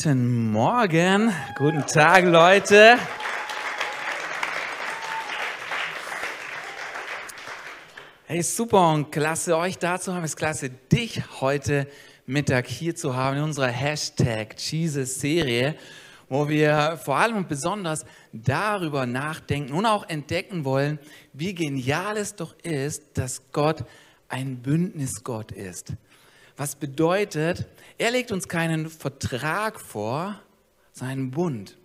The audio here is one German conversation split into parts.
Guten Morgen, guten Tag, Leute. Hey, super und klasse, euch da zu haben. Es ist klasse, dich heute Mittag hier zu haben in unserer Hashtag Jesus-Serie, wo wir vor allem und besonders darüber nachdenken und auch entdecken wollen, wie genial es doch ist, dass Gott ein Bündnisgott ist. Was bedeutet, er legt uns keinen Vertrag vor, sondern einen Bund.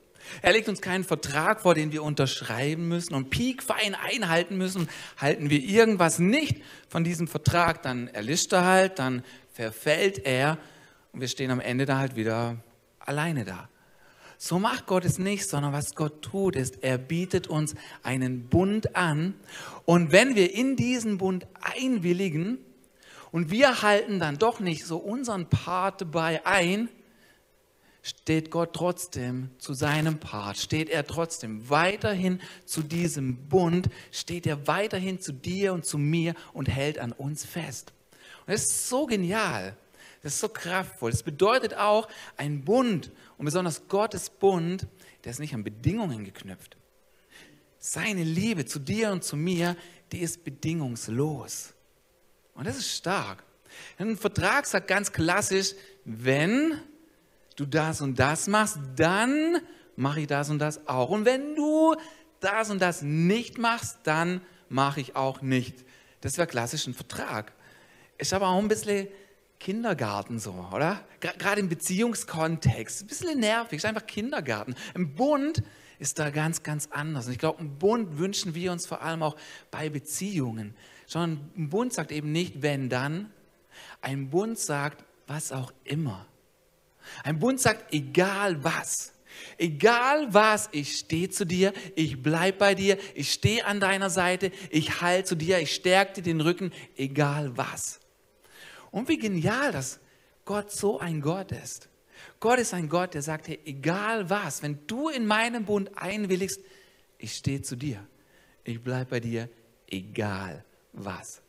Er legt uns keinen Vertrag vor, den wir unterschreiben müssen und piekfein einhalten müssen. Halten wir irgendwas nicht von diesem Vertrag, dann erlischt er halt, dann verfällt er und wir stehen am Ende da halt wieder alleine da. So macht Gott es nicht, sondern was Gott tut, ist, er bietet uns einen Bund an. Und wenn wir in diesen Bund einwilligen und wir halten dann doch nicht so unseren Part dabei ein, steht Gott trotzdem zu seinem Part, steht er trotzdem weiterhin zu diesem Bund, steht er weiterhin zu dir und zu mir und hält an uns fest. Und das ist so genial, das ist so kraftvoll. Das bedeutet auch, ein Bund und besonders Gottes Bund, der ist nicht an Bedingungen geknüpft. Seine Liebe zu dir und zu mir, die ist bedingungslos. Und das ist stark. Ein Vertrag sagt ganz klassisch, wenn du das und das machst, dann mache ich das und das auch. Und wenn du das und das nicht machst, dann mache ich auch nicht. Das wäre klassisch ein Vertrag. Ist aber auch ein bisschen Kindergarten so, oder? Gerade im Beziehungskontext. Ein bisschen nervig, ist einfach Kindergarten. Im Bund ist da ganz, ganz anders. Und ich glaube, ein Bund wünschen wir uns vor allem auch bei Beziehungen. Sondern ein Bund sagt eben nicht, wenn dann. Ein Bund sagt, was auch immer. Ein Bund sagt, egal was. Egal was, ich stehe zu dir, ich bleibe bei dir, ich stehe an deiner Seite, ich halte zu dir, ich stärke dir den Rücken, egal was. Und wie genial, dass Gott so ein Gott ist. Gott ist ein Gott, der sagt, hey, egal was, wenn du in meinen Bund einwilligst, ich stehe zu dir. Ich bleibe bei dir, egal was.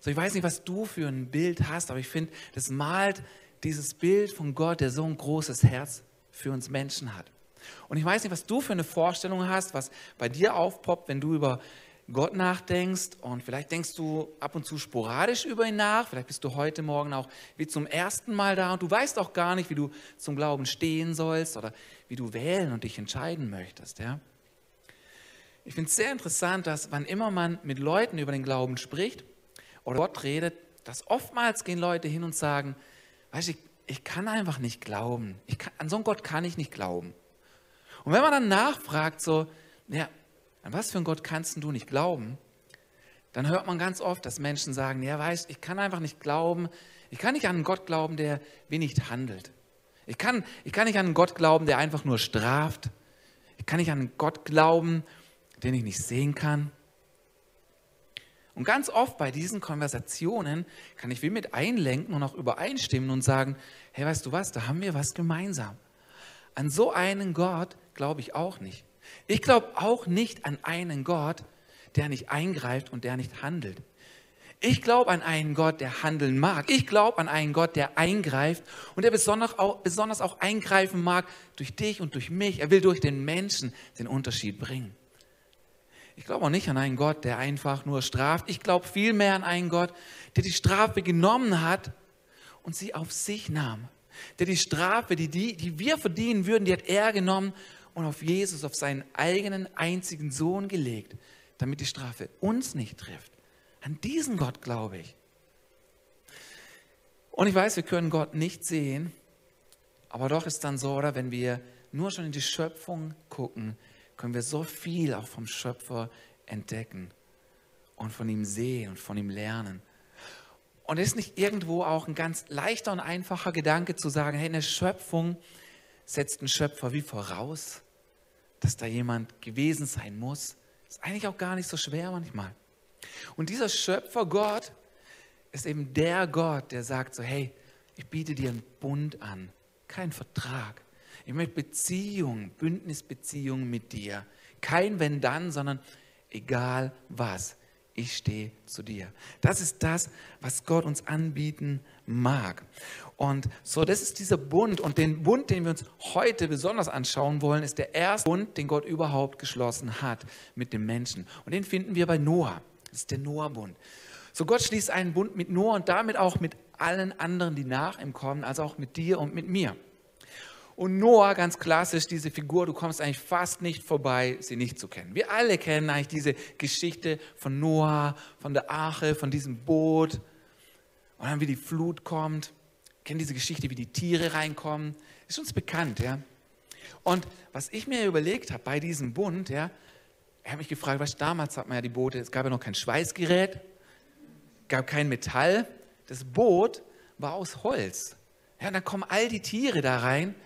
So, ich weiß nicht, was du für ein Bild hast, aber ich finde, das malt dieses Bild von Gott, der so ein großes Herz für uns Menschen hat. Und ich weiß nicht, was du für eine Vorstellung hast, was bei dir aufpoppt, wenn du über Gott nachdenkst und vielleicht denkst du ab und zu sporadisch über ihn nach, vielleicht bist du heute Morgen auch wie zum ersten Mal da und du weißt auch gar nicht, wie du zum Glauben stehen sollst oder wie du wählen und dich entscheiden möchtest. Ja? Ich finde es sehr interessant, dass wann immer man mit Leuten über den Glauben spricht oder Gott redet, dass oftmals gehen Leute hin und sagen, weißt du, ich, ich kann einfach nicht glauben. Kann, an so einen Gott kann ich nicht glauben. Und wenn man dann nachfragt, so, ja, an was für einen Gott kannst du nicht glauben? Dann hört man ganz oft, dass Menschen sagen, ja, weißt, ich kann einfach nicht glauben, ich kann nicht an einen Gott glauben, der wie nicht handelt. Ich kann, ich kann nicht an einen Gott glauben, der einfach nur straft. Ich kann nicht an einen Gott glauben, den ich nicht sehen kann. Und ganz oft bei diesen Konversationen kann ich wie mit einlenken und auch übereinstimmen und sagen, hey, weißt du was, da haben wir was gemeinsam. An so einen Gott glaube ich auch nicht. Ich glaube auch nicht an einen Gott, der nicht eingreift und der nicht handelt. Ich glaube an einen Gott, der handeln mag. Ich glaube an einen Gott, der eingreift und der besonders auch, besonders auch eingreifen mag durch dich und durch mich. Er will durch den Menschen den Unterschied bringen. Ich glaube auch nicht an einen Gott, der einfach nur straft. Ich glaube vielmehr an einen Gott, der die Strafe genommen hat und sie auf sich nahm. Der die Strafe, die, die, die wir verdienen würden, die hat er genommen und auf Jesus, auf seinen eigenen einzigen Sohn gelegt, damit die Strafe uns nicht trifft. An diesen Gott glaube ich. Und ich weiß, wir können Gott nicht sehen, aber doch ist dann so, oder wenn wir nur schon in die Schöpfung gucken, können wir so viel auch vom Schöpfer entdecken und von ihm sehen und von ihm lernen. Und ist nicht irgendwo auch ein ganz leichter und einfacher Gedanke zu sagen, hey, eine Schöpfung setzt ein Schöpfer wie voraus, dass da jemand gewesen sein muss. Ist eigentlich auch gar nicht so schwer manchmal. Und dieser Schöpfer Gott ist eben der Gott, der sagt so, hey, ich biete dir einen Bund an, keinen Vertrag. Ich möchte Beziehung, Bündnisbeziehung mit dir. Kein wenn dann, sondern egal was. ich stehe zu dir. Das ist das, was Gott uns anbieten mag. Und so, das ist dieser Bund. Und den Bund, den wir uns heute besonders anschauen wollen, ist der erste Bund, den Gott überhaupt geschlossen hat mit dem Menschen. Und den finden wir bei Noah. Das ist der Noah-Bund. So, Gott schließt einen Bund mit Noah und damit auch mit allen anderen, die nach ihm kommen, also auch mit dir und mit mir. Und Noah, ganz klassisch, diese Figur, du kommst eigentlich fast nicht vorbei, sie nicht zu kennen. Wir alle kennen eigentlich diese Geschichte von Noah, von der Arche, von diesem Boot und dann wie die Flut kommt. Wir kennen diese Geschichte, wie die Tiere reinkommen. Ist uns bekannt, ja. Und was ich mir überlegt habe bei diesem Bund, ja, ich habe mich gefragt, was damals hat man ja die Boote, es gab ja noch kein Schweißgerät, gab kein Metall. Das Boot war aus Holz. Ja, und dann kommen all die Tiere da rein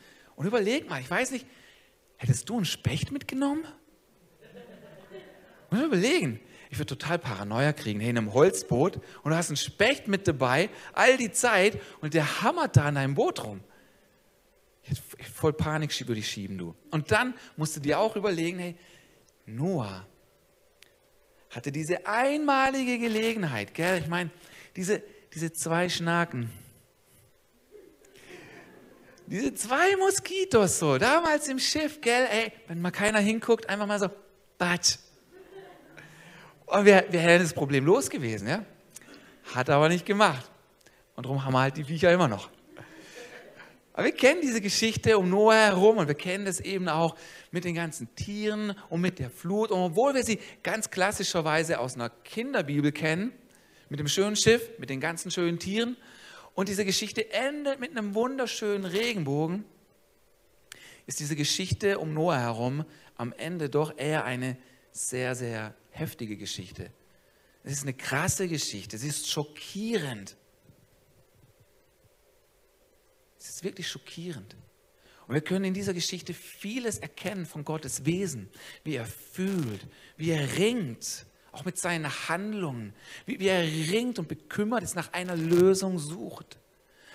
und überleg mal, ich weiß nicht, hättest du einen Specht mitgenommen? Und überlegen, ich würde total Paranoia kriegen, hey, in einem Holzboot und du hast einen Specht mit dabei, all die Zeit und der hammert da an deinem Boot rum. Ich hätte voll Panik würde ich schieben, du. Und dann musst du dir auch überlegen, hey, Noah hatte diese einmalige Gelegenheit, gell? Ich meine, diese, diese zwei Schnaken, diese zwei Moskitos so, damals im Schiff, gell, ey, wenn mal keiner hinguckt, einfach mal so, batsch. Und wir, wir hätten das Problem los gewesen, ja. Hat aber nicht gemacht. Und darum haben wir halt die Viecher immer noch. Aber wir kennen diese Geschichte um Noah herum und wir kennen das eben auch mit den ganzen Tieren und mit der Flut. Und obwohl wir sie ganz klassischerweise aus einer Kinderbibel kennen, mit dem schönen Schiff, mit den ganzen schönen Tieren, und diese Geschichte endet mit einem wunderschönen Regenbogen, ist diese Geschichte um Noah herum am Ende doch eher eine sehr, sehr heftige Geschichte. Es ist eine krasse Geschichte, es ist schockierend. Es ist wirklich schockierend. Und wir können in dieser Geschichte vieles erkennen von Gottes Wesen, wie er fühlt, wie er ringt, auch mit seinen Handlungen, wie, wie er ringt und bekümmert ist, nach einer Lösung sucht.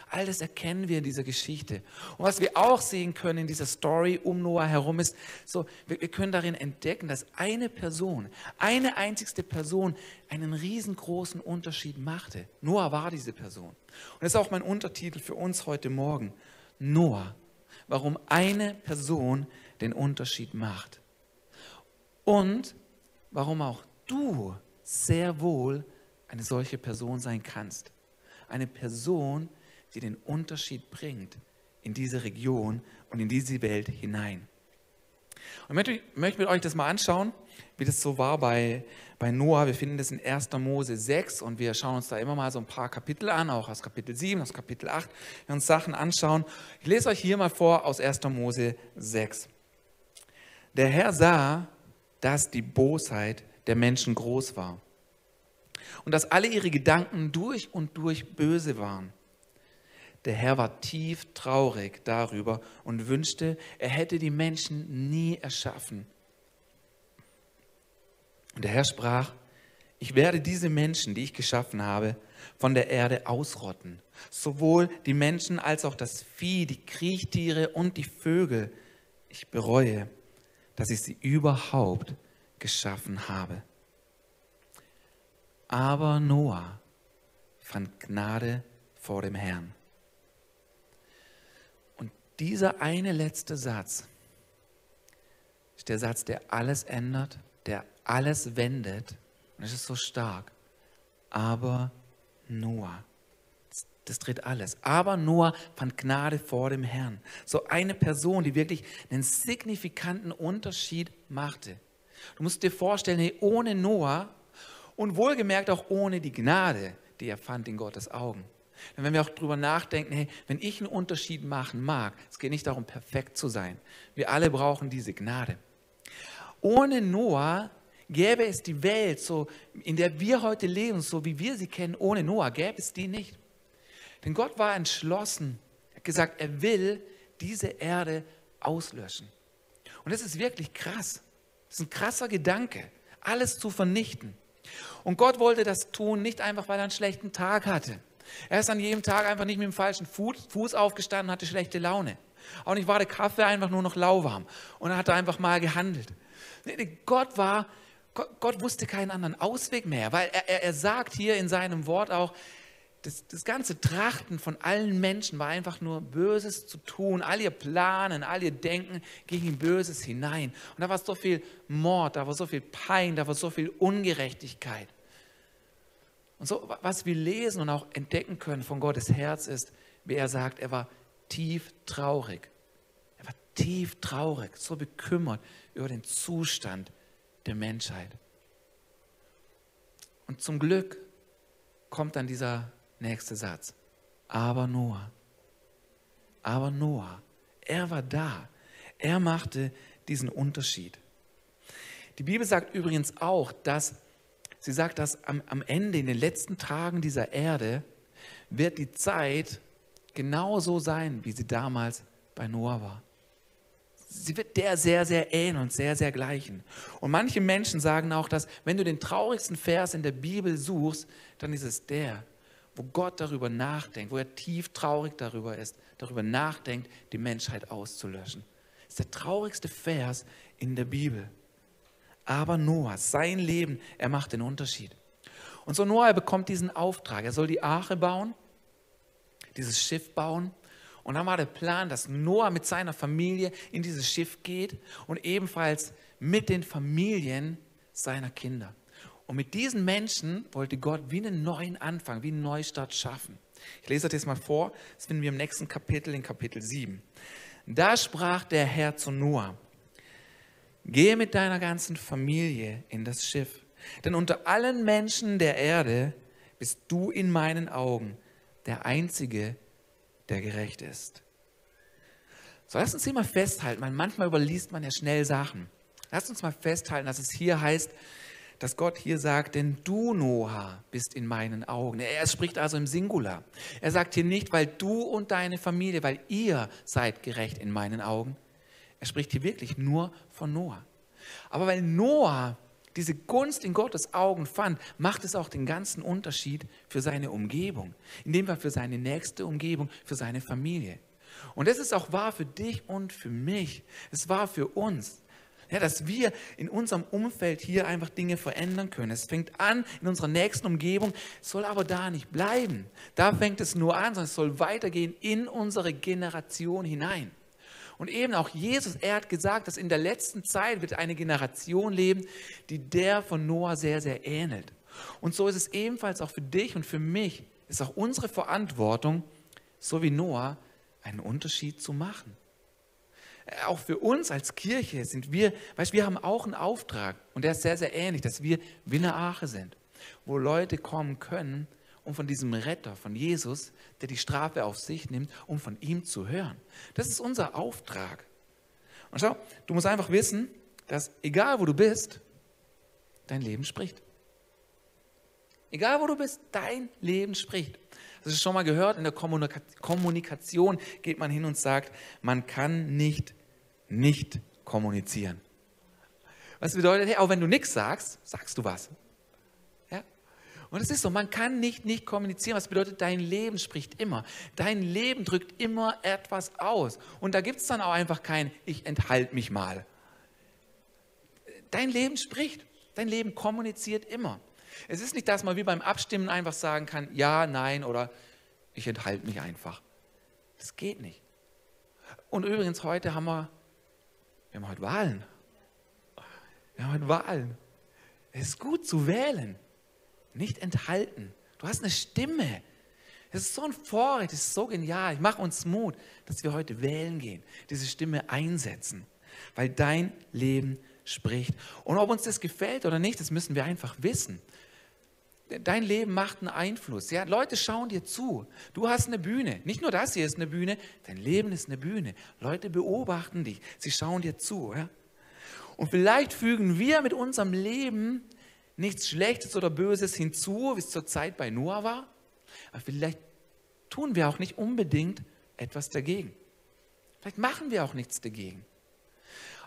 All das erkennen wir in dieser Geschichte. Und was wir auch sehen können in dieser Story um Noah herum ist, so, wir, wir können darin entdecken, dass eine Person, eine einzigste Person einen riesengroßen Unterschied machte. Noah war diese Person. Und das ist auch mein Untertitel für uns heute Morgen. Noah, warum eine Person den Unterschied macht. Und warum auch du sehr wohl eine solche Person sein kannst. Eine Person, die den Unterschied bringt in diese Region und in diese Welt hinein. Und ich möchte mit euch das mal anschauen, wie das so war bei, bei Noah. Wir finden das in 1. Mose 6 und wir schauen uns da immer mal so ein paar Kapitel an, auch aus Kapitel 7, aus Kapitel 8. Wir uns Sachen anschauen. Ich lese euch hier mal vor aus 1. Mose 6. Der Herr sah, dass die Bosheit der Menschen groß war und dass alle ihre Gedanken durch und durch böse waren. Der Herr war tief traurig darüber und wünschte, er hätte die Menschen nie erschaffen. Und der Herr sprach, ich werde diese Menschen, die ich geschaffen habe, von der Erde ausrotten. Sowohl die Menschen als auch das Vieh, die Kriechtiere und die Vögel. Ich bereue, dass ich sie überhaupt geschaffen habe. Aber Noah fand Gnade vor dem Herrn. Und dieser eine letzte Satz ist der Satz, der alles ändert, der alles wendet. Und es ist so stark. Aber Noah. Das dreht alles. Aber Noah fand Gnade vor dem Herrn. So eine Person, die wirklich einen signifikanten Unterschied machte. Du musst dir vorstellen, hey, ohne Noah und wohlgemerkt auch ohne die Gnade, die er fand in Gottes Augen. Denn wenn wir auch darüber nachdenken, hey, wenn ich einen Unterschied machen mag, es geht nicht darum, perfekt zu sein. Wir alle brauchen diese Gnade. Ohne Noah gäbe es die Welt, so, in der wir heute leben, so wie wir sie kennen, ohne Noah gäbe es die nicht. Denn Gott war entschlossen, er hat gesagt, er will diese Erde auslöschen. Und das ist wirklich krass. Das ist ein krasser Gedanke, alles zu vernichten. Und Gott wollte das tun, nicht einfach, weil er einen schlechten Tag hatte. Er ist an jedem Tag einfach nicht mit dem falschen Fuß aufgestanden, hatte schlechte Laune. Auch nicht war der Kaffee einfach nur noch lauwarm. Und er hat einfach mal gehandelt. Gott war, Gott wusste keinen anderen Ausweg mehr, weil er, er, er sagt hier in seinem Wort auch, das, das, ganze Trachten von allen Menschen war einfach nur Böses zu tun. All ihr Planen, all ihr Denken ging in Böses hinein. Und da war so viel Mord, da war so viel Pein, da war so viel Ungerechtigkeit. Und so, was wir lesen und auch entdecken können von Gottes Herz ist, wie er sagt, er war tief traurig. Er war tief traurig, so bekümmert über den Zustand der Menschheit. Und zum Glück kommt dann dieser nächste Satz. Aber Noah, aber Noah, er war da. Er machte diesen Unterschied. Die Bibel sagt übrigens auch, dass sie sagt, dass am, am Ende, in den letzten Tagen dieser Erde, wird die Zeit genauso sein, wie sie damals bei Noah war sie wird der sehr, sehr ähneln und sehr, sehr gleichen. Und manche Menschen sagen auch, dass wenn du den traurigsten Vers in der Bibel suchst, dann ist es der, wo Gott darüber nachdenkt, wo er tief traurig darüber ist, darüber nachdenkt, die Menschheit auszulöschen. Das ist der traurigste Vers in der Bibel. Aber Noah, sein Leben, er macht den Unterschied. Und so Noah, bekommt diesen Auftrag. Er soll die Arche bauen, dieses Schiff bauen. Und dann war der Plan, dass Noah mit seiner Familie in dieses Schiff geht und ebenfalls mit den Familien seiner Kinder. Und mit diesen Menschen wollte Gott wie einen neuen Anfang, wie einen Neustart schaffen. Ich lese das jetzt mal vor, das finden wir im nächsten Kapitel, in Kapitel 7. Da sprach der Herr zu Noah, gehe mit deiner ganzen Familie in das Schiff, denn unter allen Menschen der Erde bist du in meinen Augen der Einzige, der gerecht ist. So, lass uns hier mal festhalten, weil manchmal überliest man ja schnell Sachen. Lass uns mal festhalten, dass es hier heißt, dass Gott hier sagt, denn du, Noah, bist in meinen Augen. Er spricht also im Singular. Er sagt hier nicht, weil du und deine Familie, weil ihr seid gerecht in meinen Augen. Er spricht hier wirklich nur von Noah. Aber weil Noah diese Gunst in Gottes Augen fand, macht es auch den ganzen Unterschied für seine Umgebung. In dem Fall für seine nächste Umgebung, für seine Familie. Und das ist auch wahr für dich und für mich. Es war für uns. Ja, dass wir in unserem Umfeld hier einfach Dinge verändern können. Es fängt an in unserer nächsten Umgebung, soll aber da nicht bleiben. Da fängt es nur an, sondern es soll weitergehen in unsere Generation hinein. Und eben auch Jesus, er hat gesagt, dass in der letzten Zeit wird eine Generation leben, die der von Noah sehr, sehr ähnelt. Und so ist es ebenfalls auch für dich und für mich, ist auch unsere Verantwortung, so wie Noah, einen Unterschied zu machen. Auch für uns als Kirche sind wir, weißt wir haben auch einen Auftrag und der ist sehr, sehr ähnlich, dass wir Arche sind, wo Leute kommen können um von diesem Retter, von Jesus, der die Strafe auf sich nimmt, um von ihm zu hören. Das ist unser Auftrag. Und schau, du musst einfach wissen, dass egal wo du bist, dein Leben spricht. Egal wo du bist, dein Leben spricht. Das ist schon mal gehört, in der Kommunikation geht man hin und sagt, man kann nicht nicht kommunizieren. Was bedeutet, hey, auch wenn du nichts sagst, sagst du was. Und es ist so, man kann nicht nicht kommunizieren. Was bedeutet, dein Leben spricht immer. Dein Leben drückt immer etwas aus. Und da gibt es dann auch einfach kein, ich enthalte mich mal. Dein Leben spricht. Dein Leben kommuniziert immer. Es ist nicht, dass man wie beim Abstimmen einfach sagen kann, ja, nein oder ich enthalte mich einfach. Das geht nicht. Und übrigens, heute haben wir, wir haben heute Wahlen. Wir haben heute Wahlen. Es ist gut zu wählen nicht enthalten. Du hast eine Stimme. Es ist so ein Vorrecht, es ist so genial. Ich mache uns Mut, dass wir heute wählen gehen, diese Stimme einsetzen, weil dein Leben spricht. Und ob uns das gefällt oder nicht, das müssen wir einfach wissen. Dein Leben macht einen Einfluss. Ja, Leute schauen dir zu. Du hast eine Bühne. Nicht nur das hier ist eine Bühne, dein Leben ist eine Bühne. Leute beobachten dich. Sie schauen dir zu. Ja? Und vielleicht fügen wir mit unserem Leben nichts Schlechtes oder Böses hinzu, wie es zur Zeit bei Noah war. Aber vielleicht tun wir auch nicht unbedingt etwas dagegen. Vielleicht machen wir auch nichts dagegen.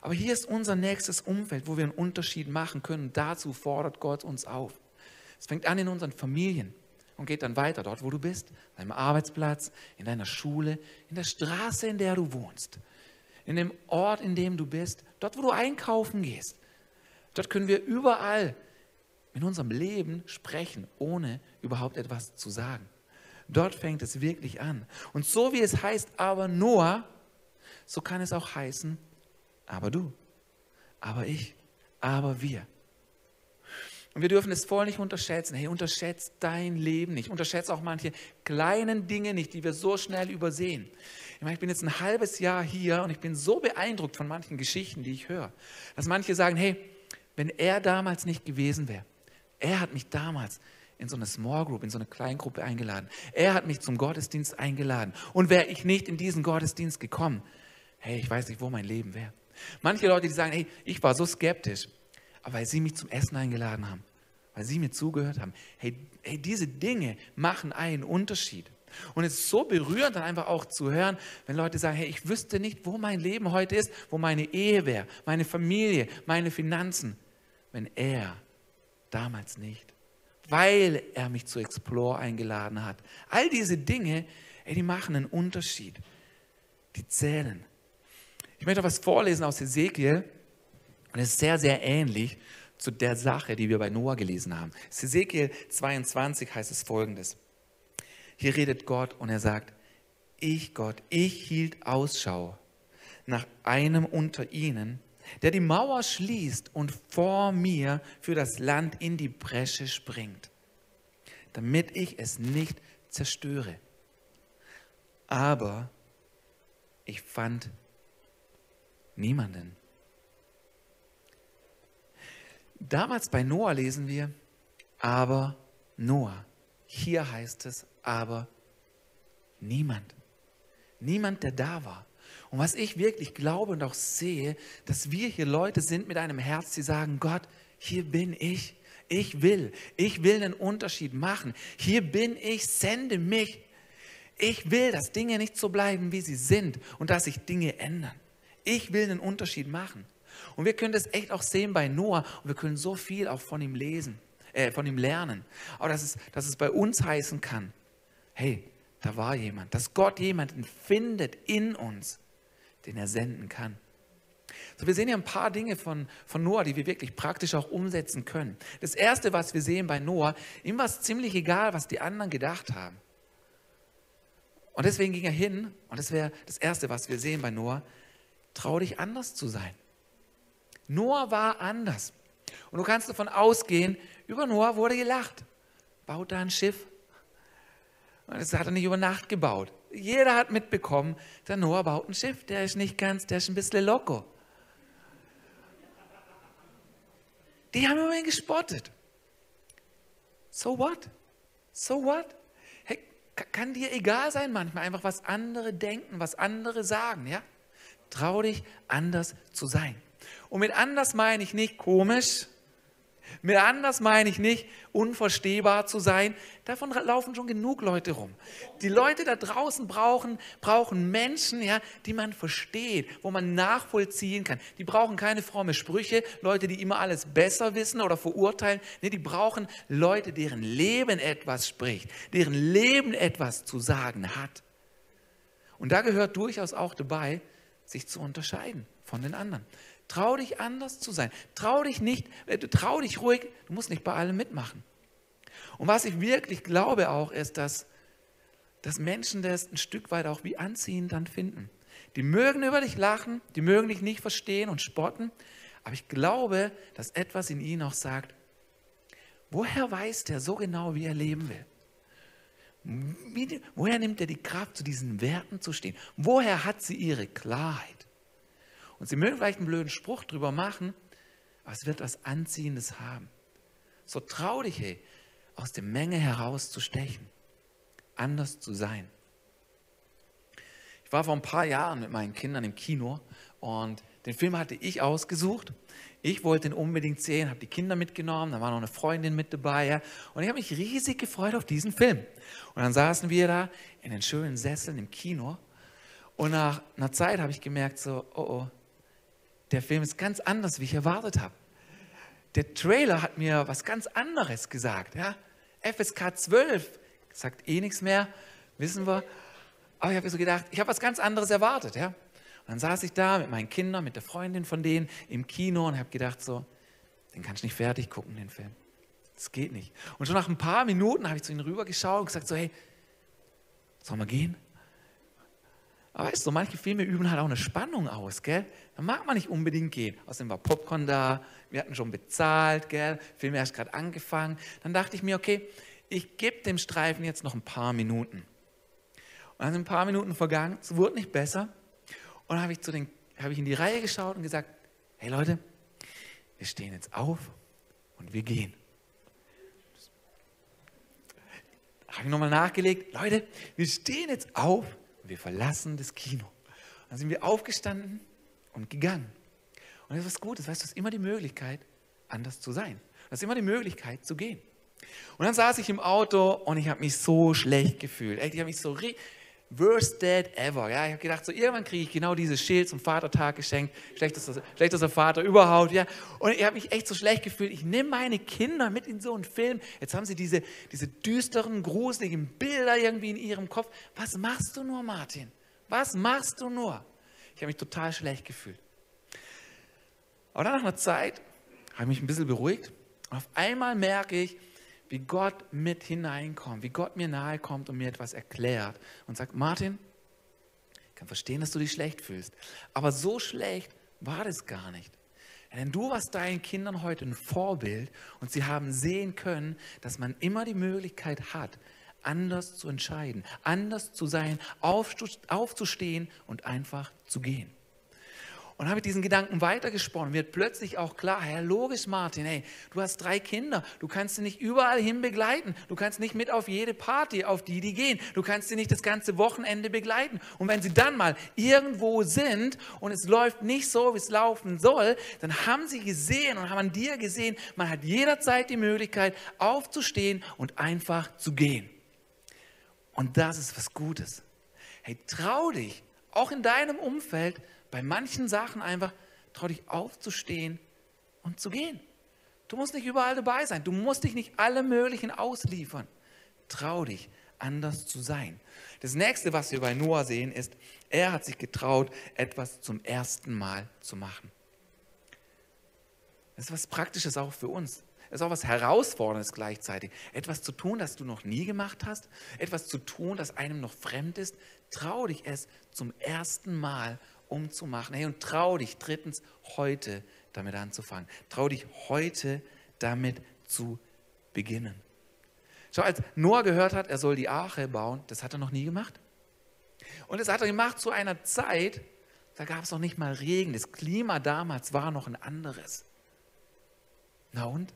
Aber hier ist unser nächstes Umfeld, wo wir einen Unterschied machen können. Dazu fordert Gott uns auf. Es fängt an in unseren Familien und geht dann weiter dort, wo du bist, an deinem Arbeitsplatz, in deiner Schule, in der Straße, in der du wohnst, in dem Ort, in dem du bist, dort, wo du einkaufen gehst, Dort können wir überall in unserem Leben sprechen, ohne überhaupt etwas zu sagen. Dort fängt es wirklich an. Und so wie es heißt, aber Noah, so kann es auch heißen, aber du, aber ich, aber wir. Und wir dürfen es voll nicht unterschätzen. Hey, unterschätzt dein Leben nicht. Unterschätzt auch manche kleinen Dinge nicht, die wir so schnell übersehen. Ich meine, ich bin jetzt ein halbes Jahr hier und ich bin so beeindruckt von manchen Geschichten, die ich höre. Dass manche sagen, hey, wenn er damals nicht gewesen wäre, er hat mich damals in so eine Small Group, in so eine Kleingruppe eingeladen. Er hat mich zum Gottesdienst eingeladen. Und wäre ich nicht in diesen Gottesdienst gekommen, hey, ich weiß nicht, wo mein Leben wäre. Manche Leute, die sagen, hey, ich war so skeptisch, aber weil sie mich zum Essen eingeladen haben, weil sie mir zugehört haben, hey, hey diese Dinge machen einen Unterschied. Und es ist so berührend, dann einfach auch zu hören, wenn Leute sagen, hey, ich wüsste nicht, wo mein Leben heute ist, wo meine Ehe wäre, meine Familie, meine Finanzen, wenn er damals nicht, weil er mich zu Explore eingeladen hat. All diese Dinge, ey, die machen einen Unterschied. Die zählen. Ich möchte was vorlesen aus Ezekiel. Und es ist sehr, sehr ähnlich zu der Sache, die wir bei Noah gelesen haben. Ezekiel 22 heißt es folgendes. Hier redet Gott und er sagt, ich Gott, ich hielt Ausschau nach einem unter ihnen, der die Mauer schließt und vor mir für das Land in die Bresche springt, damit ich es nicht zerstöre. Aber ich fand niemanden. Damals bei Noah lesen wir, aber Noah. Hier heißt es, aber niemand. Niemand, der da war. Und was ich wirklich glaube und auch sehe, dass wir hier Leute sind mit einem Herz, die sagen, Gott, hier bin ich. Ich will, ich will einen Unterschied machen. Hier bin ich, sende mich. Ich will, dass Dinge nicht so bleiben, wie sie sind und dass sich Dinge ändern. Ich will einen Unterschied machen. Und wir können das echt auch sehen bei Noah und wir können so viel auch von ihm lesen, äh, von ihm lernen. Aber dass es, dass es bei uns heißen kann, hey, da war jemand, dass Gott jemanden findet in uns, den er senden kann. So, wir sehen hier ein paar Dinge von, von Noah, die wir wirklich praktisch auch umsetzen können. Das Erste, was wir sehen bei Noah, ihm war es ziemlich egal, was die anderen gedacht haben. Und deswegen ging er hin, und das wäre das Erste, was wir sehen bei Noah, trau dich anders zu sein. Noah war anders. Und du kannst davon ausgehen, über Noah wurde gelacht. Baut da ein Schiff. Das hat er nicht über Nacht gebaut. Jeder hat mitbekommen, der Noah baut ein Schiff. Der ist nicht ganz, der ist ein bisschen loco. Die haben über ihn gespottet. So what? So what? Hey, kann dir egal sein manchmal, einfach was andere denken, was andere sagen, ja? Trau dich, anders zu sein. Und mit anders meine ich nicht komisch, mit anders meine ich nicht unverstehbar zu sein. Davon laufen schon genug Leute rum. Die Leute da draußen brauchen, brauchen Menschen, ja, die man versteht, wo man nachvollziehen kann. Die brauchen keine fromme Sprüche, Leute, die immer alles besser wissen oder verurteilen. Nee, die brauchen Leute, deren Leben etwas spricht, deren Leben etwas zu sagen hat. Und da gehört durchaus auch dabei, sich zu unterscheiden von den anderen. Trau dich anders zu sein. Trau dich nicht, äh, trau dich ruhig, du musst nicht bei allem mitmachen. Und was ich wirklich glaube auch ist, dass, dass Menschen das ein Stück weit auch wie anziehend dann finden. Die mögen über dich lachen, die mögen dich nicht verstehen und spotten, aber ich glaube, dass etwas in ihnen auch sagt, woher weiß der so genau, wie er leben will? Wie, woher nimmt er die Kraft, zu diesen Werten zu stehen? Woher hat sie ihre Klarheit? Und Sie mögen vielleicht einen blöden Spruch drüber machen, aber es wird was Anziehendes haben. So trau dich, hey, aus der Menge herauszustechen, anders zu sein. Ich war vor ein paar Jahren mit meinen Kindern im Kino und den Film hatte ich ausgesucht. Ich wollte ihn unbedingt sehen, habe die Kinder mitgenommen, da war noch eine Freundin mit dabei. Ja, und ich habe mich riesig gefreut auf diesen Film. Und dann saßen wir da in den schönen Sesseln im Kino. Und nach einer Zeit habe ich gemerkt, so, oh oh, der Film ist ganz anders, wie ich erwartet habe. Der Trailer hat mir was ganz anderes gesagt. Ja? FSK 12 sagt eh nichts mehr, wissen wir. Aber ich habe so gedacht, ich habe was ganz anderes erwartet. Ja? Und dann saß ich da mit meinen Kindern, mit der Freundin von denen im Kino und habe gedacht so, den kannst du nicht fertig gucken, den Film. Das geht nicht. Und schon nach ein paar Minuten habe ich zu ihnen rübergeschaut und gesagt so, hey, sollen wir gehen? Aber weißt du, manche Filme üben halt auch eine Spannung aus, gell? Da mag man nicht unbedingt gehen. Außerdem war Popcorn da, wir hatten schon bezahlt, gell? Film erst gerade angefangen. Dann dachte ich mir, okay, ich gebe dem Streifen jetzt noch ein paar Minuten. Und dann sind ein paar Minuten vergangen, es wurde nicht besser. Und dann habe ich, habe ich in die Reihe geschaut und gesagt, hey Leute, wir stehen jetzt auf und wir gehen. Habe ich nochmal nachgelegt, Leute, wir stehen jetzt auf wir verlassen das Kino. Dann sind wir aufgestanden und gegangen. Und das ist was Gutes, weißt du, es ist immer die Möglichkeit, anders zu sein. Das ist immer die Möglichkeit zu gehen. Und dann saß ich im Auto und ich habe mich so schlecht gefühlt. Echt, ich habe mich so worst dad ever. Ja, ich habe gedacht, so irgendwann kriege ich genau dieses Schild zum Vatertag geschenkt. Schlechtester, schlechtester Vater überhaupt. Ja. Und ich habe mich echt so schlecht gefühlt. Ich nehme meine Kinder mit in so einen Film. Jetzt haben sie diese, diese düsteren, gruseligen Bilder irgendwie in ihrem Kopf. Was machst du nur, Martin? Was machst du nur? Ich habe mich total schlecht gefühlt. Aber dann nach einer Zeit habe ich mich ein bisschen beruhigt. Und auf einmal merke ich, wie Gott mit hineinkommt, wie Gott mir nahe kommt und mir etwas erklärt und sagt, Martin, ich kann verstehen, dass du dich schlecht fühlst, aber so schlecht war das gar nicht. Denn du warst deinen Kindern heute ein Vorbild und sie haben sehen können, dass man immer die Möglichkeit hat, anders zu entscheiden, anders zu sein, aufzustehen und einfach zu gehen. Und habe diesen Gedanken weitergesponnen. Wird plötzlich auch klar, ja logisch Martin, hey, du hast drei Kinder, du kannst sie nicht überall hin begleiten, du kannst nicht mit auf jede Party, auf die die gehen, du kannst sie nicht das ganze Wochenende begleiten. Und wenn sie dann mal irgendwo sind und es läuft nicht so, wie es laufen soll, dann haben sie gesehen und haben an dir gesehen, man hat jederzeit die Möglichkeit aufzustehen und einfach zu gehen. Und das ist was Gutes. Hey, trau dich, auch in deinem Umfeld, bei manchen Sachen einfach, trau dich aufzustehen und zu gehen. Du musst nicht überall dabei sein. Du musst dich nicht alle möglichen ausliefern. Trau dich, anders zu sein. Das nächste, was wir bei Noah sehen, ist, er hat sich getraut, etwas zum ersten Mal zu machen. Das ist was Praktisches auch für uns. Das ist auch was Herausforderndes gleichzeitig. Etwas zu tun, das du noch nie gemacht hast. Etwas zu tun, das einem noch fremd ist. Trau dich es zum ersten Mal umzumachen. Hey, und trau dich drittens heute damit anzufangen. Trau dich heute damit zu beginnen. Schau, als Noah gehört hat, er soll die Arche bauen, das hat er noch nie gemacht. Und das hat er gemacht zu einer Zeit, da gab es noch nicht mal Regen. Das Klima damals war noch ein anderes. Na und?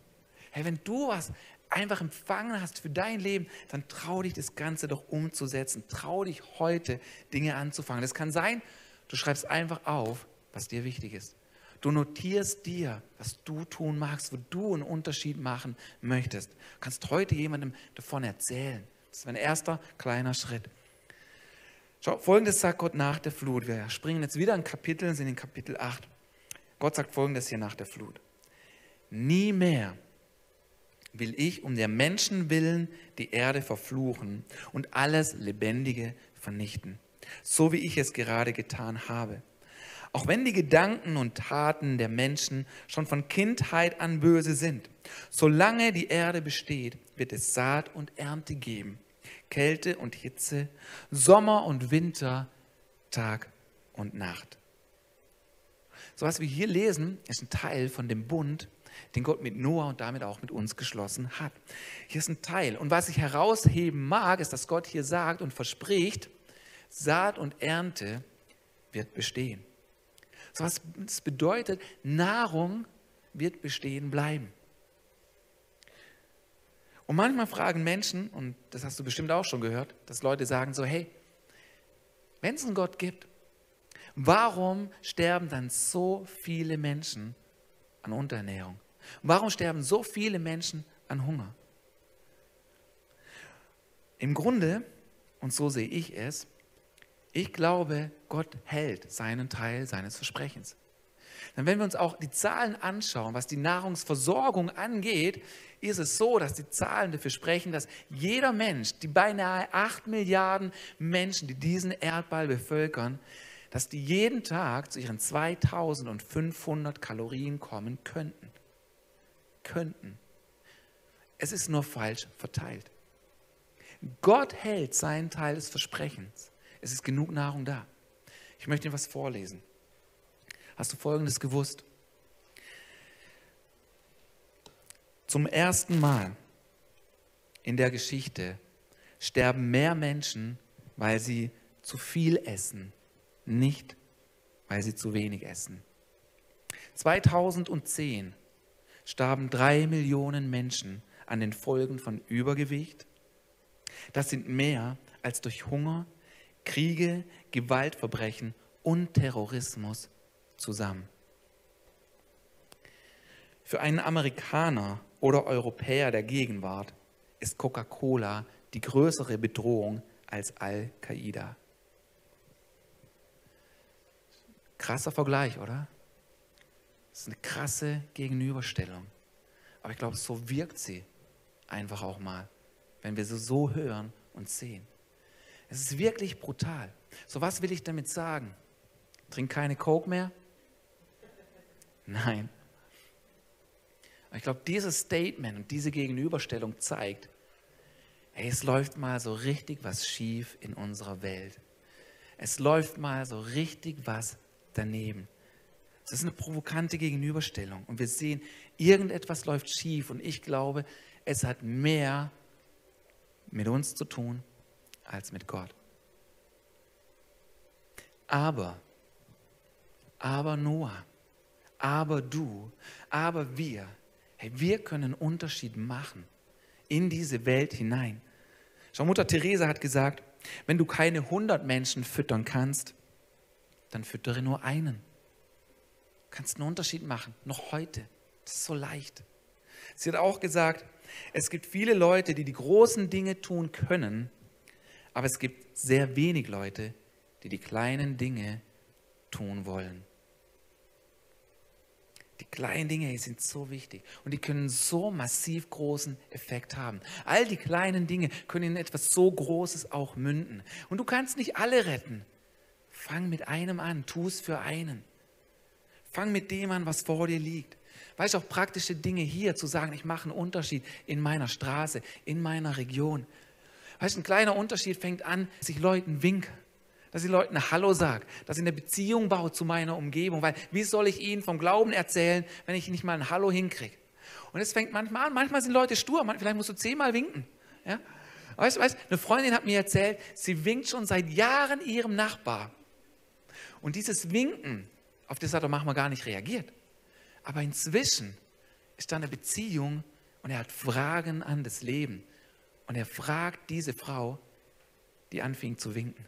Hey, wenn du was einfach empfangen hast für dein Leben, dann trau dich das Ganze doch umzusetzen. Trau dich heute Dinge anzufangen. Das kann sein, Du schreibst einfach auf, was dir wichtig ist. Du notierst dir, was du tun magst, wo du einen Unterschied machen möchtest. Du kannst heute jemandem davon erzählen. Das ist ein erster kleiner Schritt. Schau, folgendes sagt Gott nach der Flut. Wir springen jetzt wieder in Kapitel, sind in Kapitel 8. Gott sagt folgendes hier nach der Flut. Nie mehr will ich um der Menschen willen die Erde verfluchen und alles Lebendige vernichten so wie ich es gerade getan habe. Auch wenn die Gedanken und Taten der Menschen schon von Kindheit an böse sind, solange die Erde besteht, wird es Saat und Ernte geben, Kälte und Hitze, Sommer und Winter, Tag und Nacht. So was wir hier lesen, ist ein Teil von dem Bund, den Gott mit Noah und damit auch mit uns geschlossen hat. Hier ist ein Teil. Und was ich herausheben mag, ist, dass Gott hier sagt und verspricht, Saat und Ernte wird bestehen. So was das bedeutet, Nahrung wird bestehen bleiben. Und manchmal fragen Menschen, und das hast du bestimmt auch schon gehört, dass Leute sagen so, hey, wenn es einen Gott gibt, warum sterben dann so viele Menschen an Unterernährung? Warum sterben so viele Menschen an Hunger? Im Grunde, und so sehe ich es, ich glaube, Gott hält seinen Teil seines Versprechens. Denn wenn wir uns auch die Zahlen anschauen, was die Nahrungsversorgung angeht, ist es so, dass die Zahlen dafür sprechen, dass jeder Mensch, die beinahe 8 Milliarden Menschen, die diesen Erdball bevölkern, dass die jeden Tag zu ihren 2500 Kalorien kommen könnten. könnten. Es ist nur falsch verteilt. Gott hält seinen Teil des Versprechens. Es ist genug Nahrung da. Ich möchte dir was vorlesen. Hast du Folgendes gewusst? Zum ersten Mal in der Geschichte sterben mehr Menschen, weil sie zu viel essen, nicht weil sie zu wenig essen. 2010 starben drei Millionen Menschen an den Folgen von Übergewicht. Das sind mehr als durch Hunger, Kriege, Gewaltverbrechen und Terrorismus zusammen. Für einen Amerikaner oder Europäer der Gegenwart ist Coca-Cola die größere Bedrohung als Al-Qaida. Krasser Vergleich, oder? Das ist eine krasse Gegenüberstellung. Aber ich glaube, so wirkt sie einfach auch mal, wenn wir sie so hören und sehen. Es ist wirklich brutal. So was will ich damit sagen? Trink keine Coke mehr? Nein. Ich glaube, dieses Statement und diese Gegenüberstellung zeigt, hey, es läuft mal so richtig was schief in unserer Welt. Es läuft mal so richtig was daneben. Das ist eine provokante Gegenüberstellung. Und wir sehen, irgendetwas läuft schief. Und ich glaube, es hat mehr mit uns zu tun als mit Gott. Aber, aber Noah, aber du, aber wir, hey, wir können einen Unterschied machen in diese Welt hinein. Schau, Mutter Teresa hat gesagt, wenn du keine 100 Menschen füttern kannst, dann füttere nur einen. Du kannst einen Unterschied machen, noch heute. Das ist so leicht. Sie hat auch gesagt, es gibt viele Leute, die die großen Dinge tun können, aber es gibt sehr wenig Leute, die die kleinen Dinge tun wollen. Die kleinen Dinge sind so wichtig und die können so massiv großen Effekt haben. All die kleinen Dinge können in etwas so Großes auch münden. Und du kannst nicht alle retten. Fang mit einem an, tu es für einen. Fang mit dem an, was vor dir liegt. Weißt du, auch praktische Dinge hier zu sagen, ich mache einen Unterschied in meiner Straße, in meiner Region. Weißt du, ein kleiner Unterschied fängt an, dass ich Leuten winke dass ich Leuten Hallo sage, dass ich eine Beziehung baue zu meiner Umgebung, weil wie soll ich ihnen vom Glauben erzählen, wenn ich nicht mal ein Hallo hinkriege? Und es fängt manchmal an, manchmal sind Leute stur, vielleicht musst du zehnmal winken. Ja? Weißt du, weißt, eine Freundin hat mir erzählt, sie winkt schon seit Jahren ihrem Nachbar. Und dieses Winken, auf das hat er manchmal gar nicht reagiert. Aber inzwischen ist da eine Beziehung und er hat Fragen an das Leben. Und er fragt diese Frau, die anfing zu winken.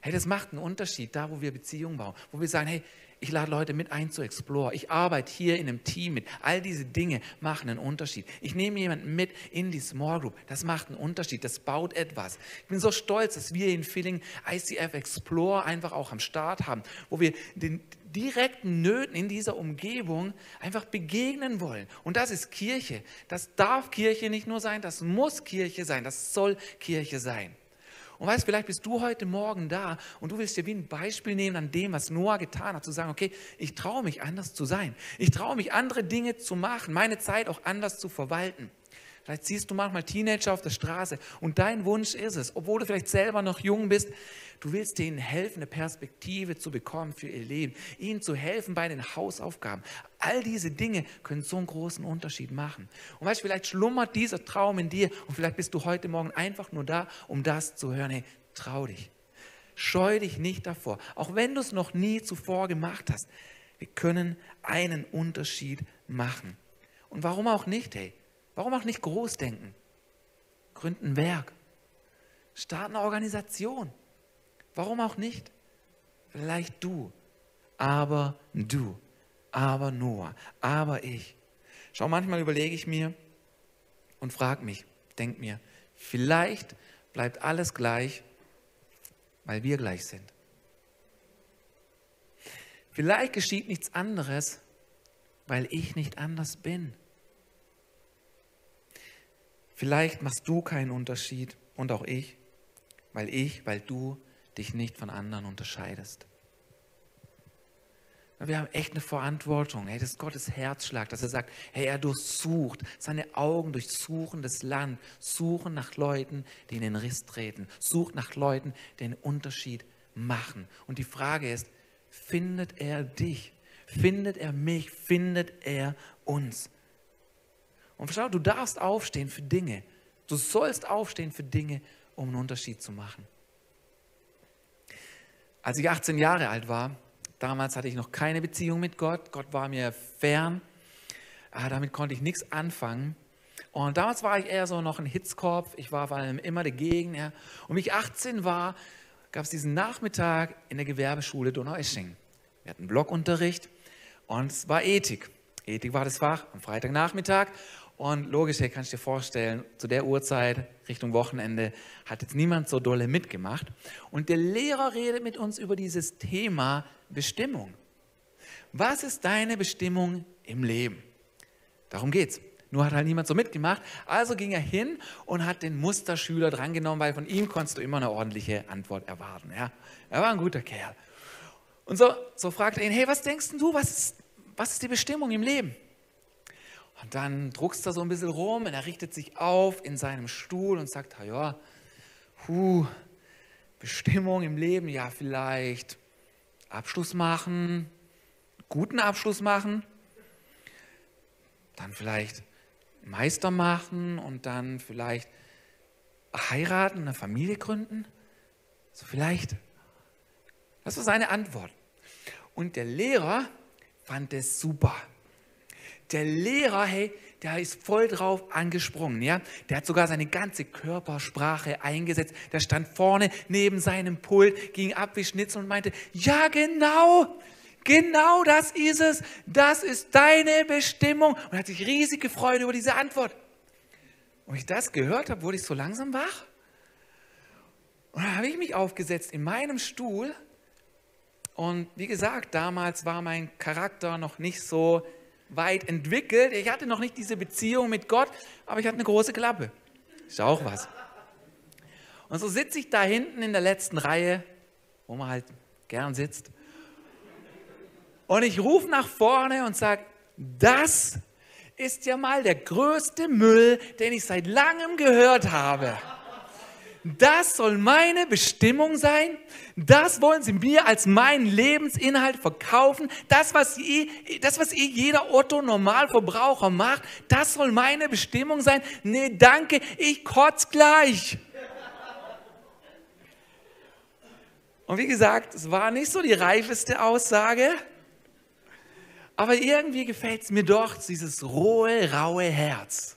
Hey, das macht einen Unterschied, da wo wir Beziehungen bauen, wo wir sagen, hey, ich lade Leute mit ein zu Explore. Ich arbeite hier in einem Team mit. All diese Dinge machen einen Unterschied. Ich nehme jemanden mit in die Small Group. Das macht einen Unterschied. Das baut etwas. Ich bin so stolz, dass wir in Filling ICF Explore einfach auch am Start haben, wo wir den direkten Nöten in dieser Umgebung einfach begegnen wollen. Und das ist Kirche. Das darf Kirche nicht nur sein, das muss Kirche sein, das soll Kirche sein. Und weißt, vielleicht bist du heute Morgen da und du willst dir wie ein Beispiel nehmen an dem, was Noah getan hat, zu sagen, okay, ich traue mich anders zu sein. Ich traue mich andere Dinge zu machen, meine Zeit auch anders zu verwalten. Vielleicht siehst du manchmal Teenager auf der Straße und dein Wunsch ist es, obwohl du vielleicht selber noch jung bist, du willst denen helfen, eine Perspektive zu bekommen für ihr Leben, ihnen zu helfen bei den Hausaufgaben. All diese Dinge können so einen großen Unterschied machen. Und weißt du, vielleicht schlummert dieser Traum in dir und vielleicht bist du heute Morgen einfach nur da, um das zu hören. Hey, trau dich. Scheu dich nicht davor. Auch wenn du es noch nie zuvor gemacht hast. Wir können einen Unterschied machen. Und warum auch nicht, hey? Warum auch nicht groß denken? Gründen ein Werk. Starten eine Organisation. Warum auch nicht? Vielleicht du, aber du, aber Noah, aber ich. Schau, manchmal überlege ich mir und frage mich, denk mir, vielleicht bleibt alles gleich, weil wir gleich sind. Vielleicht geschieht nichts anderes, weil ich nicht anders bin. Vielleicht machst du keinen Unterschied und auch ich, weil ich, weil du dich nicht von anderen unterscheidest. Wir haben echt eine Verantwortung. Hey, das ist Gottes Herzschlag, dass er sagt, hey, er durchsucht, seine Augen durchsuchen das Land, suchen nach Leuten, die in den Riss treten, sucht nach Leuten, die einen Unterschied machen. Und die Frage ist, findet er dich? Findet er mich? Findet er uns? Und schau, du darfst aufstehen für Dinge. Du sollst aufstehen für Dinge, um einen Unterschied zu machen. Als ich 18 Jahre alt war, damals hatte ich noch keine Beziehung mit Gott. Gott war mir fern. Ah, damit konnte ich nichts anfangen. Und damals war ich eher so noch ein Hitzkopf. Ich war vor allem immer dagegen. Und wie ich 18 war, gab es diesen Nachmittag in der Gewerbeschule Donaueschingen. Wir hatten Blockunterricht und es war Ethik. Ethik war das Fach am Freitagnachmittag. Und logisch, hier kannst du dir vorstellen, zu der Uhrzeit, Richtung Wochenende, hat jetzt niemand so dolle mitgemacht. Und der Lehrer redet mit uns über dieses Thema Bestimmung. Was ist deine Bestimmung im Leben? Darum geht's. Nur hat halt niemand so mitgemacht. Also ging er hin und hat den Musterschüler drangenommen, weil von ihm konntest du immer eine ordentliche Antwort erwarten. Ja? Er war ein guter Kerl. Und so, so fragt er ihn, hey, was denkst du, was ist, was ist die Bestimmung im Leben? Und dann druckst er so ein bisschen rum und er richtet sich auf in seinem Stuhl und sagt, ja, puh, Bestimmung im Leben, ja, vielleicht Abschluss machen, guten Abschluss machen, dann vielleicht Meister machen und dann vielleicht heiraten, eine Familie gründen. So vielleicht. Das war seine Antwort. Und der Lehrer fand es super der Lehrer, hey, der ist voll drauf angesprungen, ja. Der hat sogar seine ganze Körpersprache eingesetzt. Der stand vorne neben seinem Pult, ging ab wie Schnitzel und meinte, ja genau, genau das ist es. Das ist deine Bestimmung. Und hat sich riesig gefreut über diese Antwort. Und ich das gehört habe, wurde ich so langsam wach. Und dann habe ich mich aufgesetzt in meinem Stuhl. Und wie gesagt, damals war mein Charakter noch nicht so weit entwickelt. Ich hatte noch nicht diese Beziehung mit Gott, aber ich hatte eine große Klappe. Ist auch was. Und so sitze ich da hinten in der letzten Reihe, wo man halt gern sitzt. Und ich rufe nach vorne und sage, das ist ja mal der größte Müll, den ich seit langem gehört habe das soll meine Bestimmung sein, das wollen sie mir als meinen Lebensinhalt verkaufen, das, was, ich, das, was ich jeder Otto-Normalverbraucher macht, das soll meine Bestimmung sein. Nee, danke, ich kotz gleich. Und wie gesagt, es war nicht so die reifeste Aussage, aber irgendwie gefällt es mir doch, dieses rohe, raue Herz.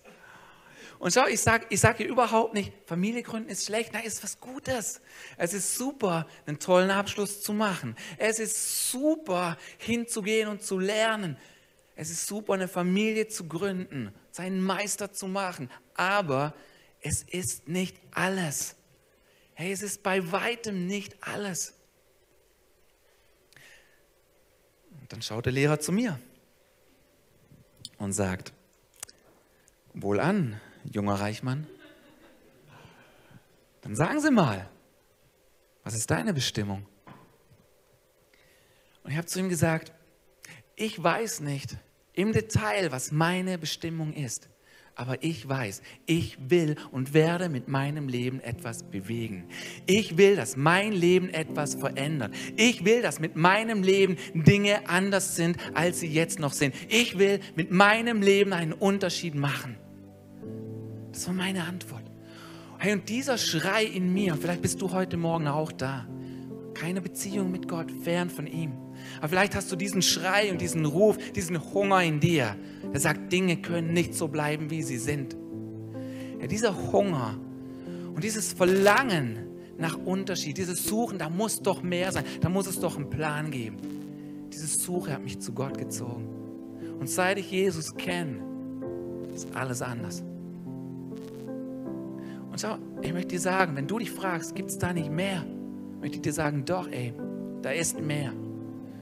Und schau, ich sage ich sag hier überhaupt nicht, Familie gründen ist schlecht. Nein, ist was Gutes. Es ist super, einen tollen Abschluss zu machen. Es ist super, hinzugehen und zu lernen. Es ist super, eine Familie zu gründen, seinen Meister zu machen. Aber es ist nicht alles. Hey, es ist bei weitem nicht alles. Und dann schaut der Lehrer zu mir und sagt, wohlan, junger Reichmann? Dann sagen Sie mal, was ist deine Bestimmung? Und ich habe zu ihm gesagt, ich weiß nicht im Detail, was meine Bestimmung ist. Aber ich weiß, ich will und werde mit meinem Leben etwas bewegen. Ich will, dass mein Leben etwas verändert. Ich will, dass mit meinem Leben Dinge anders sind, als sie jetzt noch sind. Ich will mit meinem Leben einen Unterschied machen. Das war meine Antwort. Hey, und dieser Schrei in mir, vielleicht bist du heute Morgen auch da. Keine Beziehung mit Gott, fern von ihm. Aber vielleicht hast du diesen Schrei und diesen Ruf, diesen Hunger in dir, der sagt, Dinge können nicht so bleiben, wie sie sind. Ja, dieser Hunger und dieses Verlangen nach Unterschied, dieses Suchen, da muss doch mehr sein, da muss es doch einen Plan geben. Dieses Suche hat mich zu Gott gezogen. Und seit ich Jesus kenne, ist alles anders. Und schau, ich möchte dir sagen, wenn du dich fragst, gibt es da nicht mehr? Möchte ich dir sagen, doch, ey, da ist mehr.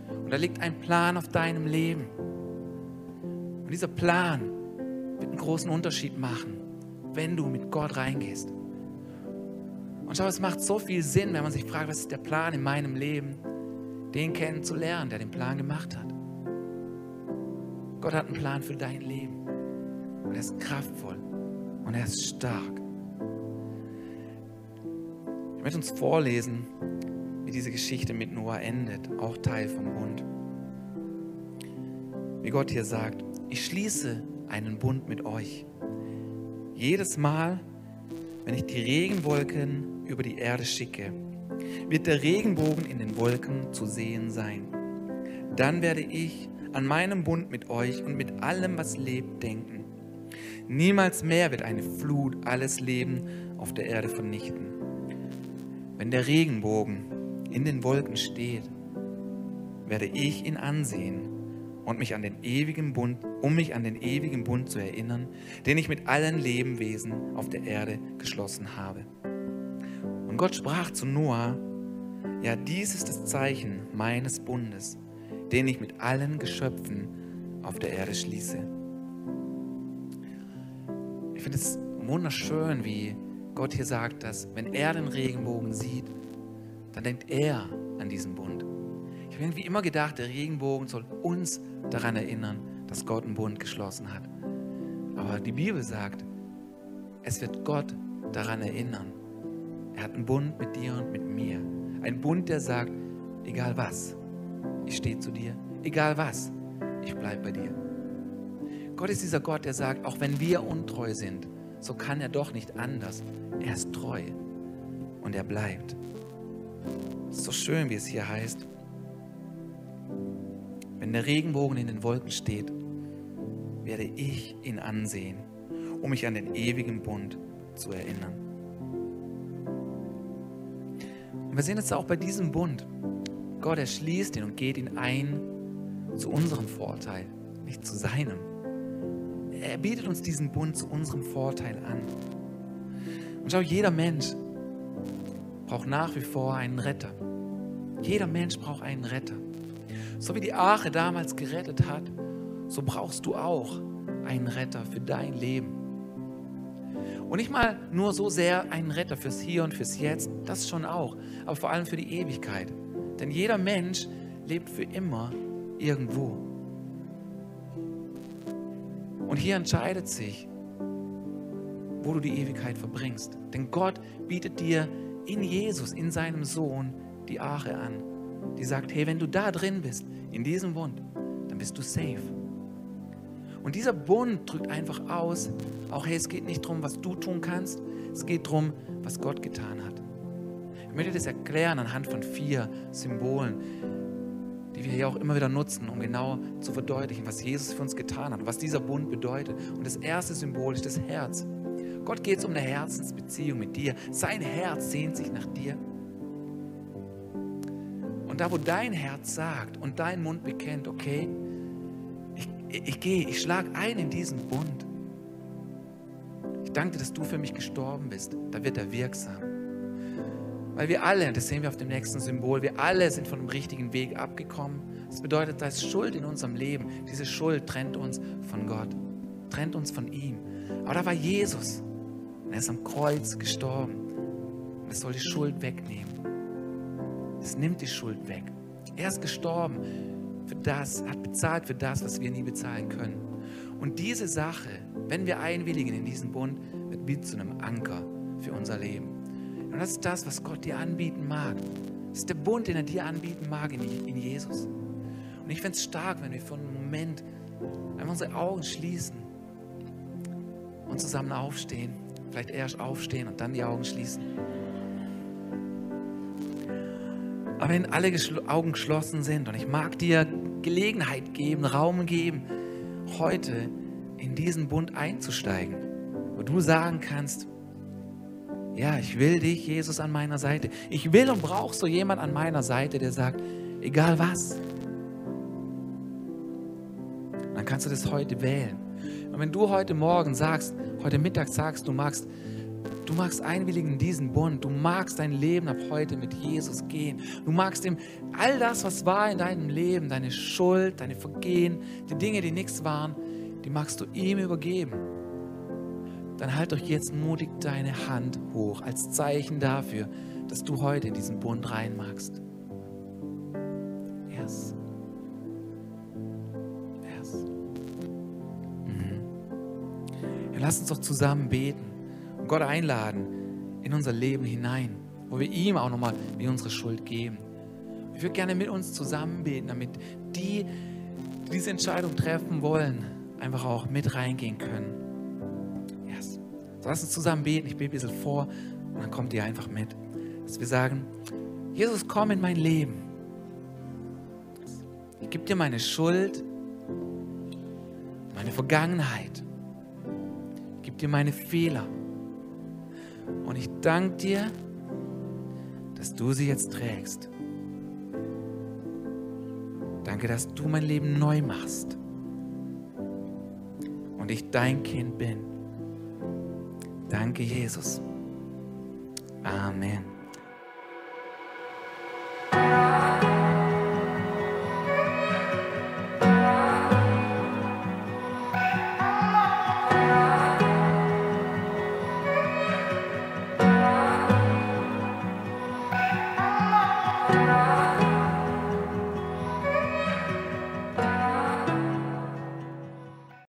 Und da liegt ein Plan auf deinem Leben. Und dieser Plan wird einen großen Unterschied machen, wenn du mit Gott reingehst. Und schau, es macht so viel Sinn, wenn man sich fragt, was ist der Plan in meinem Leben? den kennenzulernen, der den Plan gemacht hat. Gott hat einen Plan für dein Leben. Und er ist kraftvoll und er ist stark. Möchte uns vorlesen, wie diese Geschichte mit Noah endet, auch Teil vom Bund. Wie Gott hier sagt, ich schließe einen Bund mit euch. Jedes Mal, wenn ich die Regenwolken über die Erde schicke, wird der Regenbogen in den Wolken zu sehen sein. Dann werde ich an meinem Bund mit euch und mit allem, was lebt, denken. Niemals mehr wird eine Flut alles Leben auf der Erde vernichten. Wenn der Regenbogen in den Wolken steht, werde ich ihn ansehen und mich an den ewigen Bund, um mich an den ewigen Bund zu erinnern, den ich mit allen Lebewesen auf der Erde geschlossen habe. Und Gott sprach zu Noah, ja, dies ist das Zeichen meines Bundes, den ich mit allen Geschöpfen auf der Erde schließe. Ich finde es wunderschön, wie Gott hier sagt, dass wenn er den Regenbogen sieht, dann denkt er an diesen Bund. Ich habe irgendwie immer gedacht, der Regenbogen soll uns daran erinnern, dass Gott einen Bund geschlossen hat. Aber die Bibel sagt, es wird Gott daran erinnern. Er hat einen Bund mit dir und mit mir. Ein Bund, der sagt, egal was, ich stehe zu dir. Egal was, ich bleibe bei dir. Gott ist dieser Gott, der sagt, auch wenn wir untreu sind, so kann er doch nicht anders. Er ist treu und er bleibt. So schön, wie es hier heißt. Wenn der Regenbogen in den Wolken steht, werde ich ihn ansehen, um mich an den ewigen Bund zu erinnern. Und wir sehen es auch bei diesem Bund. Gott erschließt ihn und geht ihn ein zu unserem Vorteil, nicht zu seinem. Er bietet uns diesen Bund zu unserem Vorteil an. Und schau, jeder Mensch braucht nach wie vor einen Retter. Jeder Mensch braucht einen Retter. So wie die Arche damals gerettet hat, so brauchst du auch einen Retter für dein Leben. Und nicht mal nur so sehr einen Retter fürs Hier und fürs Jetzt, das schon auch, aber vor allem für die Ewigkeit. Denn jeder Mensch lebt für immer irgendwo. Und hier entscheidet sich, wo du die Ewigkeit verbringst. Denn Gott bietet dir in Jesus, in seinem Sohn, die Arche an die sagt, hey, wenn du da drin bist, in diesem Bund, dann bist du safe. Und dieser Bund drückt einfach aus, auch hey, es geht nicht darum, was du tun kannst, es geht darum, was Gott getan hat. Ich möchte das erklären anhand von vier Symbolen, die wir hier auch immer wieder nutzen, um genau zu verdeutlichen, was Jesus für uns getan hat, was dieser Bund bedeutet. Und das erste Symbol ist das Herz. Gott geht es um eine Herzensbeziehung mit dir. Sein Herz sehnt sich nach dir. Und da, wo dein Herz sagt und dein Mund bekennt, okay, ich, ich gehe, ich schlage ein in diesen Bund. Ich danke dir, dass du für mich gestorben bist. Da wird er wirksam. Weil wir alle, das sehen wir auf dem nächsten Symbol, wir alle sind von dem richtigen Weg abgekommen. Das bedeutet, da ist Schuld in unserem Leben. Diese Schuld trennt uns von Gott, trennt uns von ihm. Aber da war Jesus. Er ist am Kreuz gestorben. Und es soll die Schuld wegnehmen. Es nimmt die Schuld weg. Er ist gestorben für das, hat bezahlt für das, was wir nie bezahlen können. Und diese Sache, wenn wir einwilligen in diesen Bund, wird wie zu einem Anker für unser Leben. Und das ist das, was Gott dir anbieten mag. Das ist der Bund, den er dir anbieten mag in, Jesus. Und ich finde es stark, wenn wir für einen Moment einfach unsere Augen schließen und zusammen aufstehen. Vielleicht erst aufstehen und dann die Augen schließen. Aber wenn alle Augen geschlossen sind und ich mag dir Gelegenheit geben, Raum geben, heute in diesen Bund einzusteigen, wo du sagen kannst, ja, ich will dich, Jesus, an meiner Seite. Ich will und brauche so jemand an meiner Seite, der sagt, egal was. Dann kannst du das heute wählen. Und wenn du heute Morgen sagst, heute Mittag sagst, du magst Du magst einwilligen in diesen Bund. Du magst dein Leben ab heute mit Jesus gehen. Du magst ihm all das, was war in deinem Leben, deine Schuld, deine Vergehen, die Dinge, die nichts waren, die magst du ihm übergeben. Dann halt doch jetzt mutig deine Hand hoch als Zeichen dafür, dass du heute in diesen Bund rein magst. Yes. Yes. Mhm. Ja, lass uns doch zusammen beten und Gott einladen in unser Leben hinein, wo wir ihm auch nochmal wie unsere Schuld geben. Ich würde gerne mit uns zusammen beten, damit die, die diese Entscheidung treffen wollen, einfach auch mit reingehen können. Lass uns zusammen beten. Ich bete ein bisschen vor und dann kommt ihr einfach mit. Dass wir sagen, Jesus, komm in mein Leben. Ich gebe dir meine Schuld, meine Vergangenheit. Ich gebe dir meine Fehler. Und ich danke dir, dass du sie jetzt trägst. Danke, dass du mein Leben neu machst und ich dein Kind bin. Danke, Jesus. Amen.